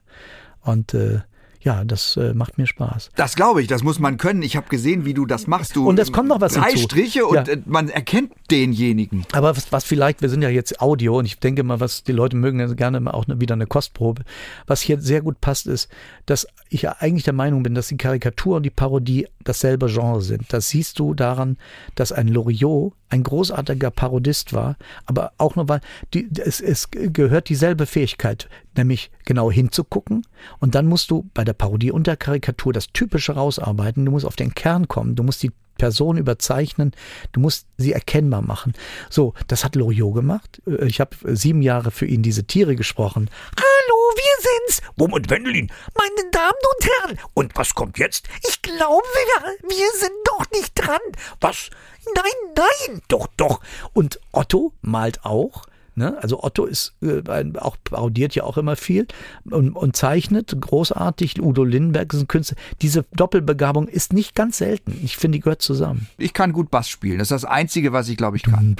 Und äh, ja, das äh, macht mir Spaß. Das glaube ich, das muss man können. Ich habe gesehen, wie du das machst. Du und es kommt noch was Drei hinzu. Striche und ja. Äh, man erkennt denjenigen. Aber was, was, vielleicht, wir sind ja jetzt Audio und ich denke mal, was die Leute mögen ja gerne mal auch ne, wieder eine Kostprobe. Was hier sehr gut passt, ist, dass ich ja eigentlich der Meinung bin, dass die Karikatur und die Parodie dasselbe Genre sind. Das siehst du daran, dass ein Loriot ein großartiger Parodist war, aber auch nur weil die, es, es gehört dieselbe Fähigkeit, nämlich genau hinzugucken und dann musst du bei der Parodie und der Karikatur das Typische rausarbeiten, du musst auf den Kern kommen, du musst die Person überzeichnen, du musst sie erkennbar machen. So, das hat Loriot gemacht. Äh, ich habe sieben Jahre für ihn diese Tiere gesprochen. Hallo, wir sind's, Bum und Wendelin, meine Damen und Herren. Und was kommt jetzt? Ich glaube, wir, wir sind doch nicht dran. Was? Nein, nein. Doch, doch. Und Otto malt auch. Ne? Also Otto ist äh, auch parodiert ja auch immer viel und, und, zeichnet großartig. Udo Lindenberg ist ein Künstler. Diese Doppelbegabung ist nicht ganz selten. Ich finde, die gehört zusammen. Ich kann gut Bass spielen. Das ist das Einzige, was ich glaube ich kann.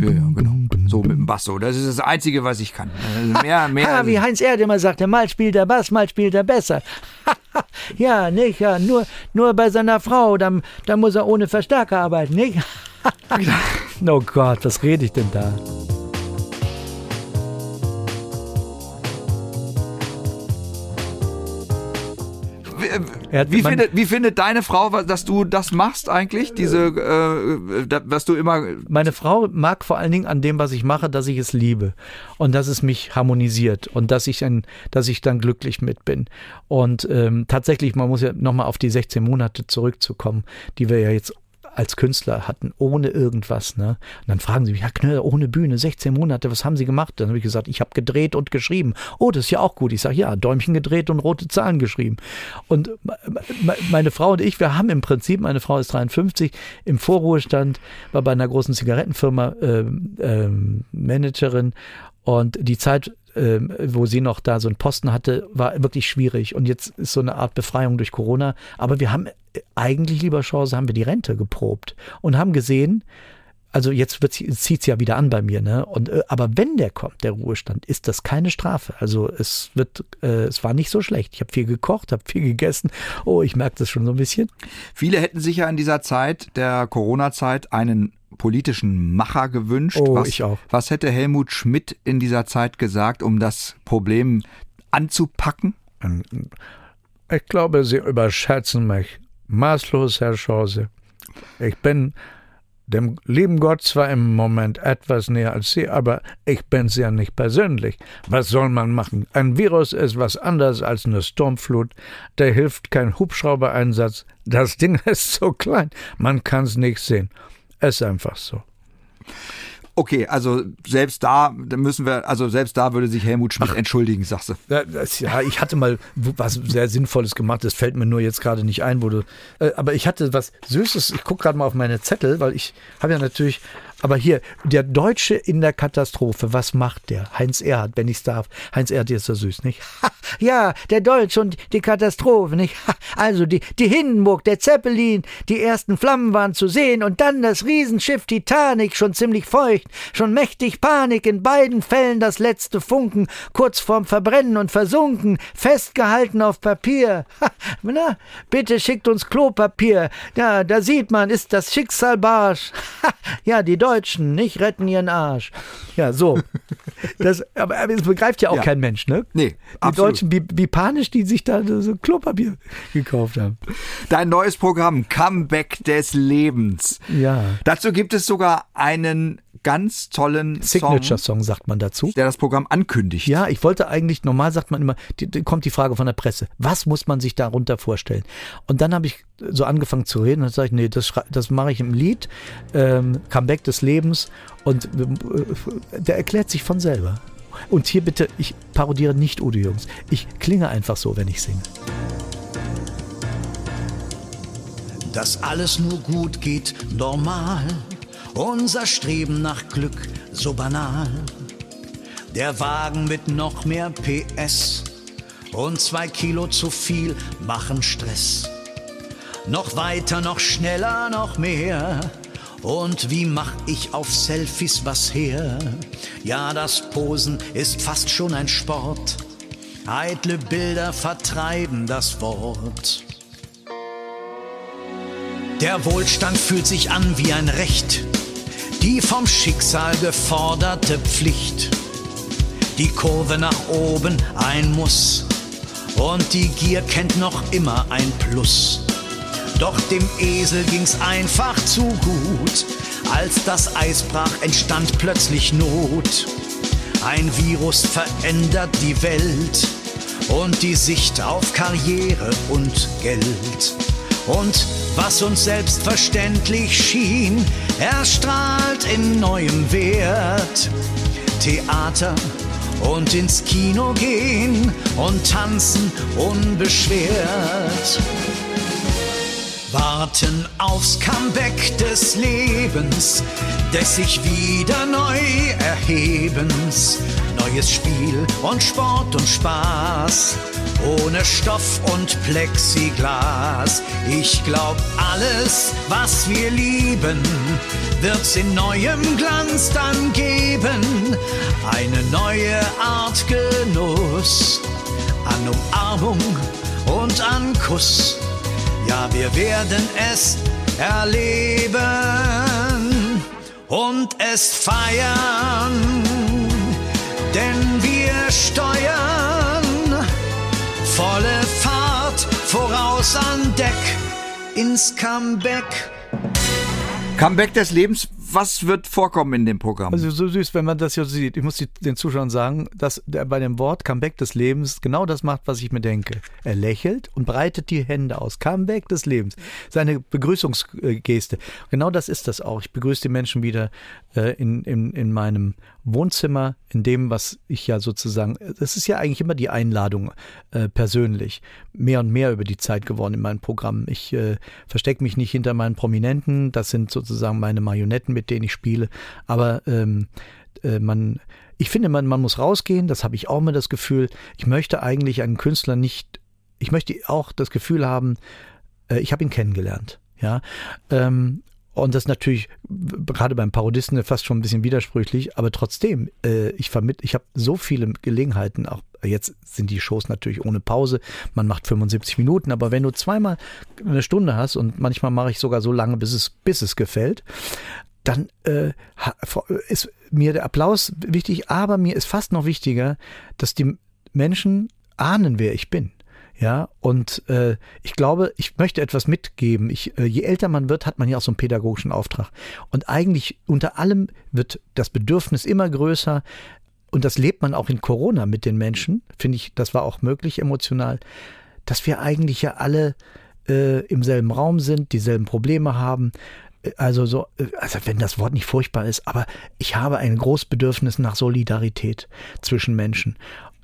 ja, ja, genau. So mit dem Bass so. Das ist das Einzige, was ich kann. Also mehr, <laughs> mehr. ha, wie Heinz Erd immer sagte, mal spielt er Bass, mal spielt er besser. <laughs> ja, nicht? Ja, nur, nur bei seiner Frau, da, da muss er ohne Verstärker arbeiten, nicht? <laughs> oh Gott, was rede ich denn da? Hat, wie, findet, wie findet deine Frau, dass du das machst eigentlich? Diese, äh, dass du immer. Meine Frau mag vor allen Dingen an dem, was ich mache, dass ich es liebe und dass es mich harmonisiert und dass ich ein, dass ich dann glücklich mit bin. Und ähm, tatsächlich, man muss ja nochmal auf die 16 Monate zurückzukommen, die wir ja jetzt als Künstler hatten, ohne irgendwas. Ne? Und dann fragen sie mich, ja Knöller, ohne Bühne, 16 Monate, was haben Sie gemacht? Dann habe ich gesagt, ich habe gedreht und geschrieben. Oh, das ist ja auch gut. Ich sage, ja, Däumchen gedreht und rote Zahlen geschrieben. Und meine Frau und ich, wir haben im Prinzip, meine Frau ist 53, im Vorruhestand, war bei einer großen Zigarettenfirma äh, äh, Managerin und die Zeit ähm, wo sie noch da so einen Posten hatte, war wirklich schwierig. Und jetzt ist so eine Art Befreiung durch Corona. Aber wir haben äh, eigentlich, lieber Chance, haben wir die Rente geprobt und haben gesehen, also jetzt zieht es ja wieder an bei mir, ne? Und äh, aber wenn der kommt, der Ruhestand, ist das keine Strafe. Also es wird, äh, es war nicht so schlecht. Ich habe viel gekocht, habe viel gegessen. Oh, ich merke das schon so ein bisschen. Viele hätten sich ja in dieser Zeit der Corona-Zeit einen politischen Macher gewünscht. Oh, was, ich auch. Was hätte Helmut Schmidt in dieser Zeit gesagt, um das Problem anzupacken? Ich glaube, Sie überschätzen mich maßlos, Herr Schause. Ich bin dem lieben Gott zwar im Moment etwas näher als Sie, aber ich bin's ja nicht persönlich. Was soll man machen? Ein Virus ist was anderes als eine Sturmflut. Da hilft kein Hubschraubereinsatz. Das Ding <laughs> ist so klein, man kann's nicht sehen. Ist einfach so. Okay, also selbst da, müssen wir, also selbst da würde sich Helmut Schmidt entschuldigen, sagst du. Ja, das, ja, ich hatte mal was sehr Sinnvolles gemacht, das fällt mir nur jetzt gerade nicht ein, wo du. Äh, aber ich hatte was Süßes, ich gucke gerade mal auf meine Zettel, weil ich habe ja natürlich aber hier, der Deutsche in der Katastrophe, was macht der? Heinz Erhard, wenn ich's darf. Heinz Erhard ist so süß, nicht? Ha, ja, der Deutsche und die Katastrophe, nicht? Ha, also die, die Hindenburg, der Zeppelin, die ersten Flammen waren zu sehen und dann das Riesenschiff Titanic, schon ziemlich feucht, schon mächtig Panik, in beiden Fällen das letzte Funken, kurz vorm Verbrennen und versunken, festgehalten auf Papier. Ha, na, bitte schickt uns Klopapier. Ja, da sieht man, ist das Schicksal barsch. Ja, die Deutschen nicht retten ihren Arsch. Ja, so. <laughs> Das, aber, aber das begreift ja auch Ja. kein Mensch, ne? Nee, Die absolut. Deutschen, wie, wie panisch die sich da so Klopapier gekauft haben. Dein neues Programm, Comeback des Lebens. Ja. Dazu gibt es sogar einen ganz tollen Song, Signature-Song sagt man dazu. der das Programm ankündigt. Ja, ich wollte eigentlich, normal sagt man immer, die, die, kommt die Frage von der Presse, was muss man sich darunter vorstellen? Und dann habe ich so angefangen zu reden und dann sage ich, nee, das, das mache ich im Lied, ähm, Comeback des Lebens und äh, der erklärt sich von selber. Und hier bitte, ich parodiere nicht Udo Jungs. Ich klinge einfach so, wenn ich singe. dass alles nur gut geht, normal. Unser Streben nach Glück so banal. Der Wagen mit noch mehr PS und zwei Kilo zu viel machen Stress. Noch weiter, noch schneller, noch mehr. Und wie mach ich auf Selfies was her? Ja, das Posen ist fast schon ein Sport. Eitle Bilder vertreiben das Wort. Der Wohlstand fühlt sich an wie ein Recht, die vom Schicksal geforderte Pflicht. Die Kurve nach oben ein Muss und die Gier kennt noch immer ein Plus. Doch dem Esel ging's einfach zu gut. Als das Eis brach, entstand plötzlich Not. Ein Virus verändert die Welt und die Sicht auf Karriere und Geld. Und was uns selbstverständlich schien, erstrahlt in neuem Wert. Theater und ins Kino gehen und tanzen unbeschwert. Warten aufs Comeback des Lebens, des sich wieder neu erhebens. Neues Spiel und Sport und Spaß, ohne Stoff und Plexiglas. Ich glaub, alles, was wir lieben, wird's in neuem Glanz dann geben. Eine neue Art Genuss an Umarmung und an Kuss. Ja, wir werden es erleben und es feiern, denn wir steuern volle Fahrt voraus an Deck ins Comeback. Comeback des Lebens, was wird vorkommen in dem Programm? Also so süß, wenn man das ja sieht. Ich muss den Zuschauern sagen, dass der bei dem Wort Comeback des Lebens genau das macht, was ich mir denke. Er lächelt und breitet die Hände aus. Comeback des Lebens. Seine Begrüßungsgeste. Genau das ist das auch. Ich begrüße die Menschen wieder äh, in, in, in meinem Wohnzimmer, in dem, was ich ja sozusagen, das ist ja eigentlich immer die Einladung äh, persönlich, mehr und mehr über die Zeit geworden in meinem Programm. Ich äh, verstecke mich nicht hinter meinen Prominenten, das sind sozusagen meine Marionetten, mit denen ich spiele, aber ähm, äh, man, ich finde, man, man muss rausgehen, das habe ich auch immer das Gefühl. Ich möchte eigentlich einen Künstler nicht, ich möchte auch das Gefühl haben, äh, ich habe ihn kennengelernt. Ja, ähm, und das ist natürlich gerade beim Parodisten fast schon ein bisschen widersprüchlich, aber trotzdem, äh, ich vermitt, ich habe so viele Gelegenheiten, auch jetzt sind die Shows natürlich ohne Pause, man macht 75 Minuten, aber wenn du zweimal eine Stunde hast und manchmal mache ich sogar so lange, bis es, bis es gefällt, dann äh, ist mir der Applaus wichtig, aber mir ist fast noch wichtiger, dass die Menschen ahnen, wer ich bin. Ja, und äh, ich glaube, ich möchte etwas mitgeben. Ich, äh, je älter man wird, hat man ja auch so einen pädagogischen Auftrag. Und eigentlich unter allem wird das Bedürfnis immer größer. Und das lebt man auch in Corona mit den Menschen. Finde ich, das war auch möglich emotional, dass wir eigentlich ja alle äh, im selben Raum sind, dieselben Probleme haben. Also so, also wenn das Wort nicht furchtbar ist, aber ich habe ein großes Bedürfnis nach Solidarität zwischen Menschen.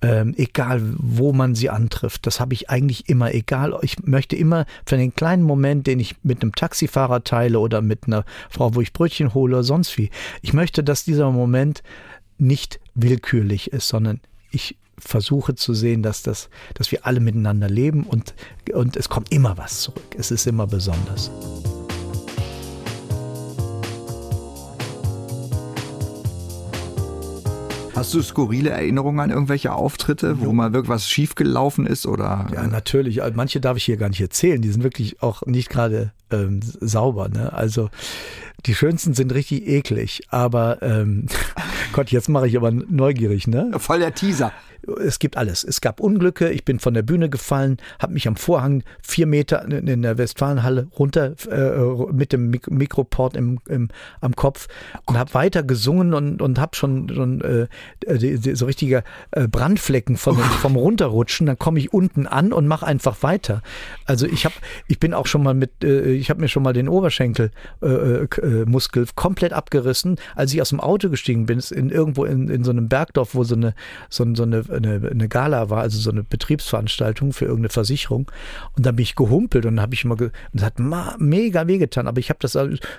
Ähm, egal wo man sie antrifft, das habe ich eigentlich immer, egal, ich möchte immer für den kleinen Moment, den ich mit einem Taxifahrer teile oder mit einer Frau, wo ich Brötchen hole oder sonst wie, ich möchte, dass dieser Moment nicht willkürlich ist, sondern ich versuche zu sehen, dass das, dass wir alle miteinander leben und, und es kommt immer was zurück. Es ist immer besonders. Hast du skurrile Erinnerungen an irgendwelche Auftritte, wo mal wirklich was schiefgelaufen ist oder? Ja, natürlich. Also manche darf ich hier gar nicht erzählen. Die sind wirklich auch nicht gerade ähm, sauber. Ne? Also die schönsten sind richtig eklig. Aber ähm, <laughs> Gott, jetzt mache ich aber neugierig. Ne? Voll der Teaser es gibt alles. Es gab Unglücke, ich bin von der Bühne gefallen, habe mich am Vorhang vier Meter in der Westfalenhalle runter äh, mit dem Mik Mikroport im, im, am Kopf und habe weiter gesungen und, und habe schon, schon äh, die, die, so richtige äh, Brandflecken von, vom Runterrutschen. Dann komme ich unten an und mache einfach weiter. Also ich habe, ich bin auch schon mal mit, äh, ich habe mir schon mal den Oberschenkelmuskel äh, äh, komplett abgerissen, als ich aus dem Auto gestiegen bin, in irgendwo in, in so einem Bergdorf, wo so eine, so, so eine eine, eine Gala war, also so eine Betriebsveranstaltung für irgendeine Versicherung. Und dann bin ich gehumpelt und habe ich immer, ge das hat mega wehgetan, aber ich habe das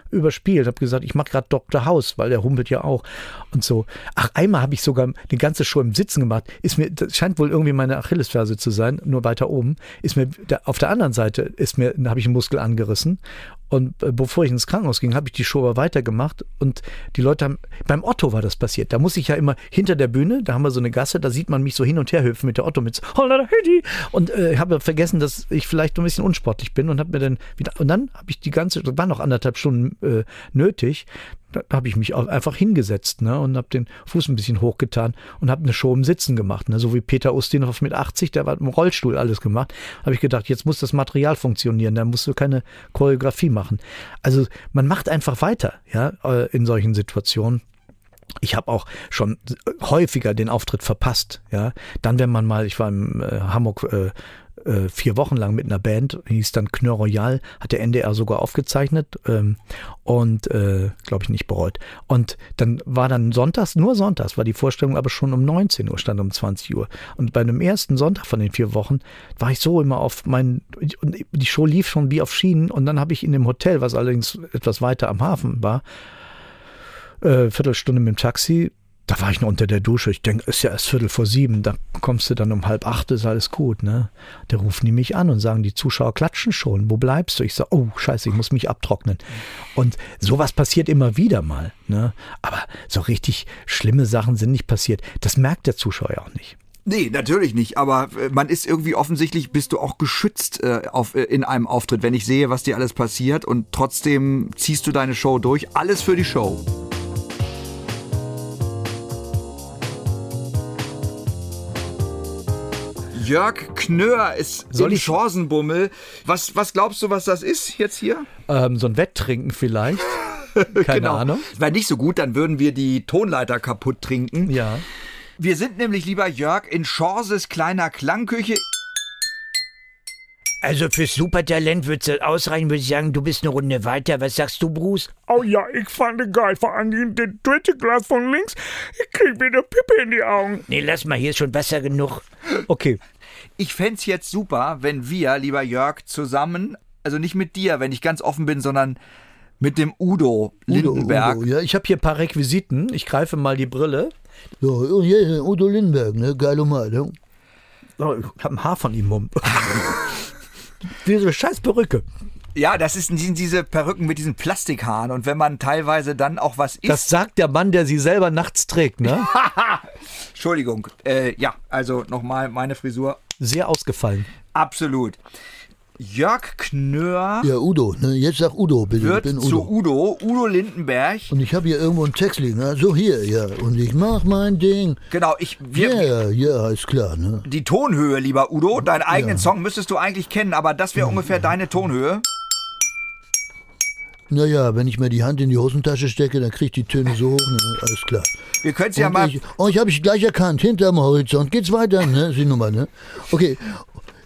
überspielt, habe gesagt, ich mache gerade Dr. House, weil der humpelt ja auch und so. Ach, einmal habe ich sogar die ganze Show im Sitzen gemacht. Ist mir, das scheint wohl irgendwie meine Achillesferse zu sein, nur weiter oben. Ist mir, auf der anderen Seite ist mir, habe ich einen Muskel angerissen und äh, bevor ich ins Krankenhaus ging, habe ich die Show aber weitergemacht. Und die Leute haben, beim Otto war das passiert. Da muss ich ja immer hinter der Bühne, da haben wir so eine Gasse, da sieht man mich so hin und her hüpfen mit der Otto mit und äh, habe vergessen, dass ich vielleicht ein bisschen unsportlich bin und habe mir dann wieder, und dann habe ich die ganze, das waren noch anderthalb Stunden äh, nötig, da habe ich mich einfach hingesetzt ne, und habe den Fuß ein bisschen hochgetan und habe eine Show im Sitzen gemacht. Ne, so wie Peter Ustinov mit 80, der hat im Rollstuhl alles gemacht. Habe ich gedacht, jetzt muss das Material funktionieren, da musst du keine Choreografie machen. Also man macht einfach weiter ja, äh, in solchen Situationen. Ich habe auch schon häufiger den Auftritt verpasst. Ja, dann wenn man mal, ich war im äh, Hamburg äh, äh, vier Wochen lang mit einer Band, hieß dann Knör Royal, hat der NDR sogar aufgezeichnet ähm, und äh, glaube ich nicht bereut. Und dann war dann sonntags, nur sonntags war die Vorstellung aber schon um 19 Uhr, stand um 20 Uhr. Und bei einem ersten Sonntag von den vier Wochen war ich so immer auf meinen, die Show lief schon wie auf Schienen und dann habe ich in dem Hotel, was allerdings etwas weiter am Hafen war, äh, Viertelstunde mit dem Taxi da war ich noch unter der Dusche. Ich denke, ist ja erst Viertel vor sieben. Da kommst du dann um halb acht, ist alles gut, ne? Da rufen die mich an und sagen, die Zuschauer klatschen schon. Wo bleibst du? Ich sage, oh, scheiße, ich muss mich abtrocknen. Und sowas passiert immer wieder mal, ne? Aber so richtig schlimme Sachen sind nicht passiert. Das merkt der Zuschauer auch nicht. Nee, natürlich nicht. Aber äh, man ist irgendwie offensichtlich, bist du auch geschützt äh, auf, äh, in einem Auftritt, wenn ich sehe, was dir alles passiert und trotzdem ziehst du deine Show durch. Alles für die Show. Jörg Knör ist Soll im Chancenbummel. Was, was glaubst du, was das ist jetzt hier? Ähm, so ein Wetttrinken vielleicht. <laughs> Keine genau. Ahnung. Wäre nicht so gut, dann würden wir die Tonleiter kaputt trinken. Ja. Wir sind nämlich, lieber Jörg, in Chances kleiner Klangküche. Also fürs Supertalent würde es ausreichen, würde ich sagen, du bist eine Runde weiter. Was sagst du, Bruce? Oh ja, ich fand geil. Vor allem das dritte Glas von links. Ich krieg wieder Pippe in die Augen. Nee, lass mal, hier ist schon Wasser genug. Okay. Ich fände jetzt super, wenn wir, lieber Jörg, zusammen, also nicht mit dir, wenn ich ganz offen bin, sondern mit dem Udo Lindenberg. Udo, Udo, ja, ich habe hier ein paar Requisiten. Ich greife mal die Brille. Ja, und hier Udo Lindenberg, ne? Geile Meldung. Oh, ich habe ein Haar von ihm um. <laughs> <laughs> Diese scheiß Perücke. Ja, das ist, sind diese Perücken mit diesen Plastikhaaren und wenn man teilweise dann auch was isst. Das sagt der Mann, der sie selber nachts trägt, ne? <laughs> Entschuldigung. Äh, ja, also nochmal meine Frisur. Sehr ausgefallen. Absolut. Jörg Knör. Ja, Udo, ne? Jetzt sag Udo, bitte. Wird ich bin Udo. zu Udo, Udo Lindenberg. Und ich habe hier irgendwo einen Text liegen, ne? so hier, ja. Und ich mach mein Ding. Genau, ich. Wir, ja, ja, ist klar, ne? Die Tonhöhe, lieber Udo, deinen eigenen ja. Song müsstest du eigentlich kennen, aber das wäre ja. ungefähr deine Tonhöhe. Naja, wenn ich mir die Hand in die Hosentasche stecke, dann kriegt die Töne so hoch, ne? alles klar. Wir können es ja mal. Ich, oh, ich habe ich gleich erkannt, hinterm Horizont geht's weiter, ne? Sieh nur mal, ne? Okay,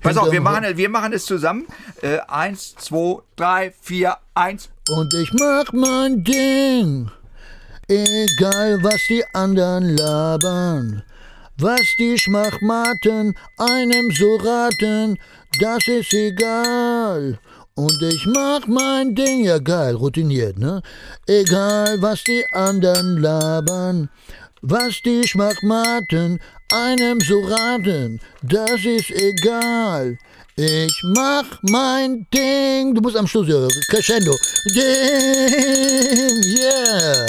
Pass auf, wir machen, wir machen es zusammen. Äh, eins, zwei, drei, vier, eins. Und ich mach mein Ding. Egal, was die anderen labern. Was die Schmachmaten einem so raten, das ist egal. Und ich mach mein Ding, ja geil, routiniert, ne? Egal, was die anderen labern. Was die Schmachmaten einem so raten, das ist egal. Ich mach mein Ding. Du musst am Schluss, ja, Crescendo. Ding, yeah.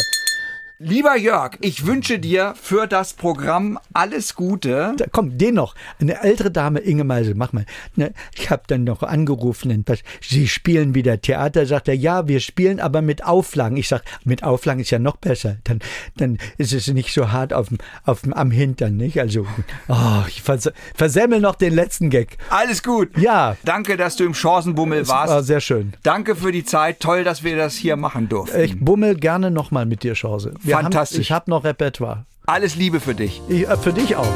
Lieber Jörg, ich wünsche dir für das Programm alles Gute. Da, komm, den noch. Eine ältere Dame, Inge Meisel, mach mal. Ne, ich habe dann noch angerufen, Sie spielen wieder Theater. Sagt er, ja, wir spielen, aber mit Auflagen. Ich sag, mit Auflagen ist ja noch besser. Dann, dann ist es nicht so hart auf auf am Hintern, nicht? Also, oh, ich vers versemmel noch den letzten Gag. Alles gut. Ja. Danke, dass du im Chancenbummel war warst. sehr schön. Danke für die Zeit. Toll, dass wir das hier machen durften. Ich bummel gerne nochmal mit dir, Chance. Wir Fantastisch. Haben, ich habe noch Repertoire. Alles Liebe für dich. Ich, äh, für dich auch.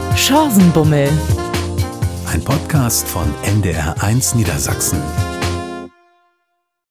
Ein Podcast von NDR1 Niedersachsen.